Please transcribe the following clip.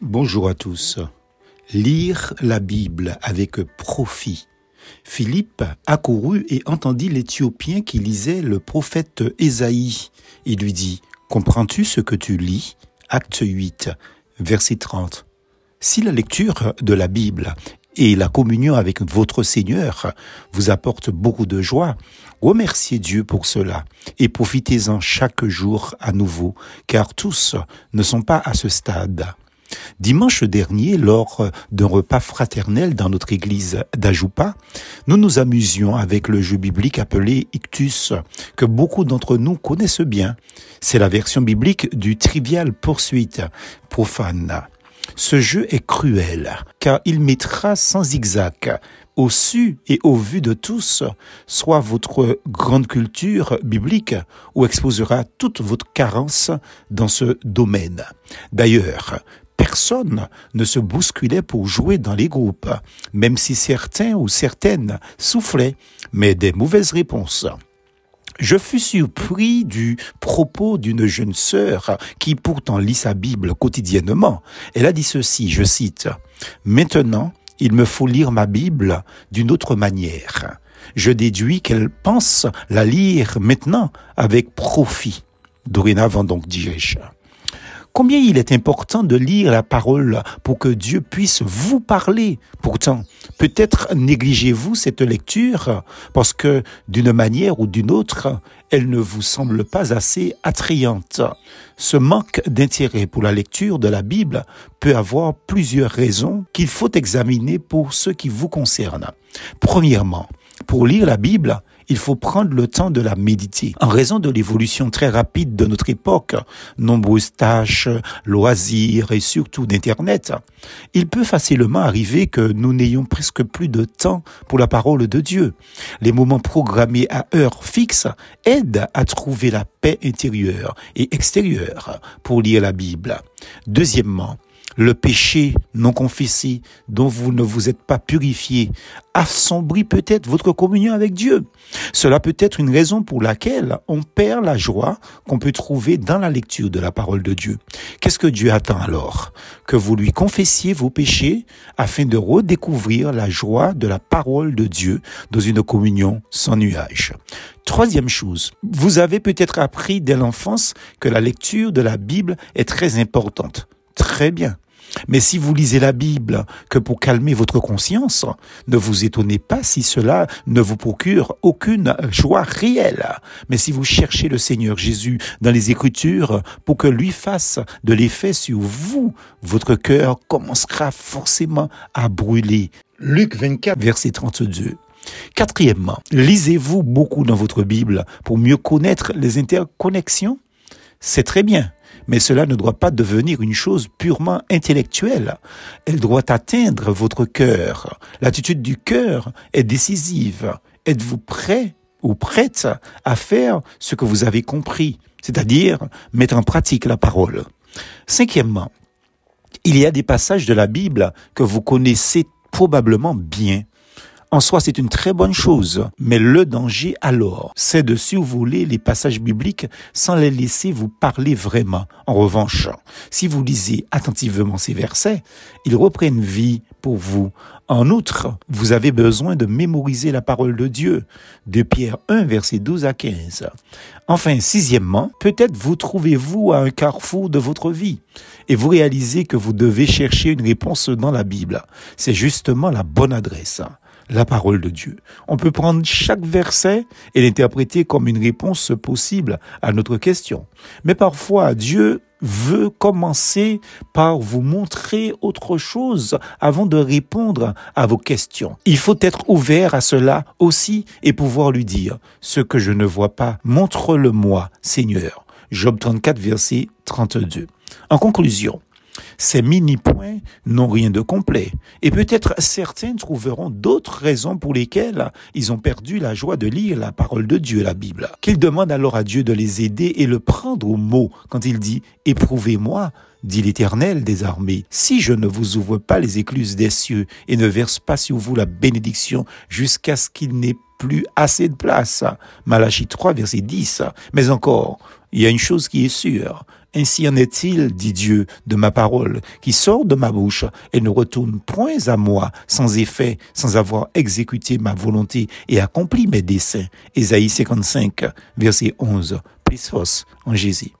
Bonjour à tous. Lire la Bible avec profit. Philippe accourut et entendit l'Éthiopien qui lisait le prophète Ésaïe. Il lui dit, Comprends-tu ce que tu lis? Acte 8, verset 30. Si la lecture de la Bible et la communion avec votre Seigneur vous apporte beaucoup de joie, remerciez Dieu pour cela et profitez-en chaque jour à nouveau, car tous ne sont pas à ce stade. Dimanche dernier, lors d'un repas fraternel dans notre église d'Ajoupa, nous nous amusions avec le jeu biblique appelé Ictus, que beaucoup d'entre nous connaissent bien. C'est la version biblique du trivial poursuite profane. Ce jeu est cruel, car il mettra sans zigzag au su et au vu de tous, soit votre grande culture biblique, ou exposera toute votre carence dans ce domaine. D'ailleurs, personne ne se bousculait pour jouer dans les groupes, même si certains ou certaines soufflaient, mais des mauvaises réponses. Je fus surpris du propos d'une jeune sœur qui pourtant lit sa Bible quotidiennement. Elle a dit ceci, je cite, Maintenant, il me faut lire ma Bible d'une autre manière. Je déduis qu'elle pense la lire maintenant avec profit. Dorénavant donc, dis-je. Combien il est important de lire la parole pour que Dieu puisse vous parler? Pourtant, peut-être négligez-vous cette lecture parce que d'une manière ou d'une autre, elle ne vous semble pas assez attrayante. Ce manque d'intérêt pour la lecture de la Bible peut avoir plusieurs raisons qu'il faut examiner pour ce qui vous concerne. Premièrement, pour lire la Bible, il faut prendre le temps de la méditer. En raison de l'évolution très rapide de notre époque, nombreuses tâches, loisirs et surtout d'Internet, il peut facilement arriver que nous n'ayons presque plus de temps pour la parole de Dieu. Les moments programmés à heure fixe aident à trouver la paix intérieure et extérieure pour lire la Bible. Deuxièmement, le péché non confessé dont vous ne vous êtes pas purifié assombrit peut-être votre communion avec Dieu. Cela peut être une raison pour laquelle on perd la joie qu'on peut trouver dans la lecture de la parole de Dieu. Qu'est-ce que Dieu attend alors? Que vous lui confessiez vos péchés afin de redécouvrir la joie de la parole de Dieu dans une communion sans nuage. Troisième chose, vous avez peut-être appris dès l'enfance que la lecture de la Bible est très importante. Très bien. Mais si vous lisez la Bible que pour calmer votre conscience, ne vous étonnez pas si cela ne vous procure aucune joie réelle. Mais si vous cherchez le Seigneur Jésus dans les Écritures pour que lui fasse de l'effet sur vous, votre cœur commencera forcément à brûler. Luc 24, verset 32. Quatrièmement, lisez-vous beaucoup dans votre Bible pour mieux connaître les interconnexions? C'est très bien mais cela ne doit pas devenir une chose purement intellectuelle. Elle doit atteindre votre cœur. L'attitude du cœur est décisive. Êtes-vous prêt ou prête à faire ce que vous avez compris, c'est-à-dire mettre en pratique la parole? Cinquièmement, il y a des passages de la Bible que vous connaissez probablement bien, en soi, c'est une très bonne chose. Mais le danger alors, c'est de survoler les passages bibliques sans les laisser vous parler vraiment. En revanche, si vous lisez attentivement ces versets, ils reprennent vie pour vous. En outre, vous avez besoin de mémoriser la parole de Dieu, de Pierre 1, verset 12 à 15. Enfin, sixièmement, peut-être vous trouvez-vous à un carrefour de votre vie et vous réalisez que vous devez chercher une réponse dans la Bible. C'est justement la bonne adresse la parole de Dieu. On peut prendre chaque verset et l'interpréter comme une réponse possible à notre question. Mais parfois, Dieu veut commencer par vous montrer autre chose avant de répondre à vos questions. Il faut être ouvert à cela aussi et pouvoir lui dire, ce que je ne vois pas, montre-le-moi, Seigneur. Job 34, verset 32. En conclusion, ces mini-points n'ont rien de complet. Et peut-être certains trouveront d'autres raisons pour lesquelles ils ont perdu la joie de lire la parole de Dieu, la Bible. Qu'ils demandent alors à Dieu de les aider et le prendre au mot quand il dit « Éprouvez-moi » dit l'Éternel des armées, si je ne vous ouvre pas les écluses des cieux et ne verse pas sur vous la bénédiction jusqu'à ce qu'il n'ait plus assez de place. Malachie 3, verset 10. Mais encore, il y a une chose qui est sûre. Ainsi en est-il, dit Dieu, de ma parole, qui sort de ma bouche et ne retourne point à moi sans effet, sans avoir exécuté ma volonté et accompli mes desseins. Ésaïe 55, verset 11. Plus force en Jésus.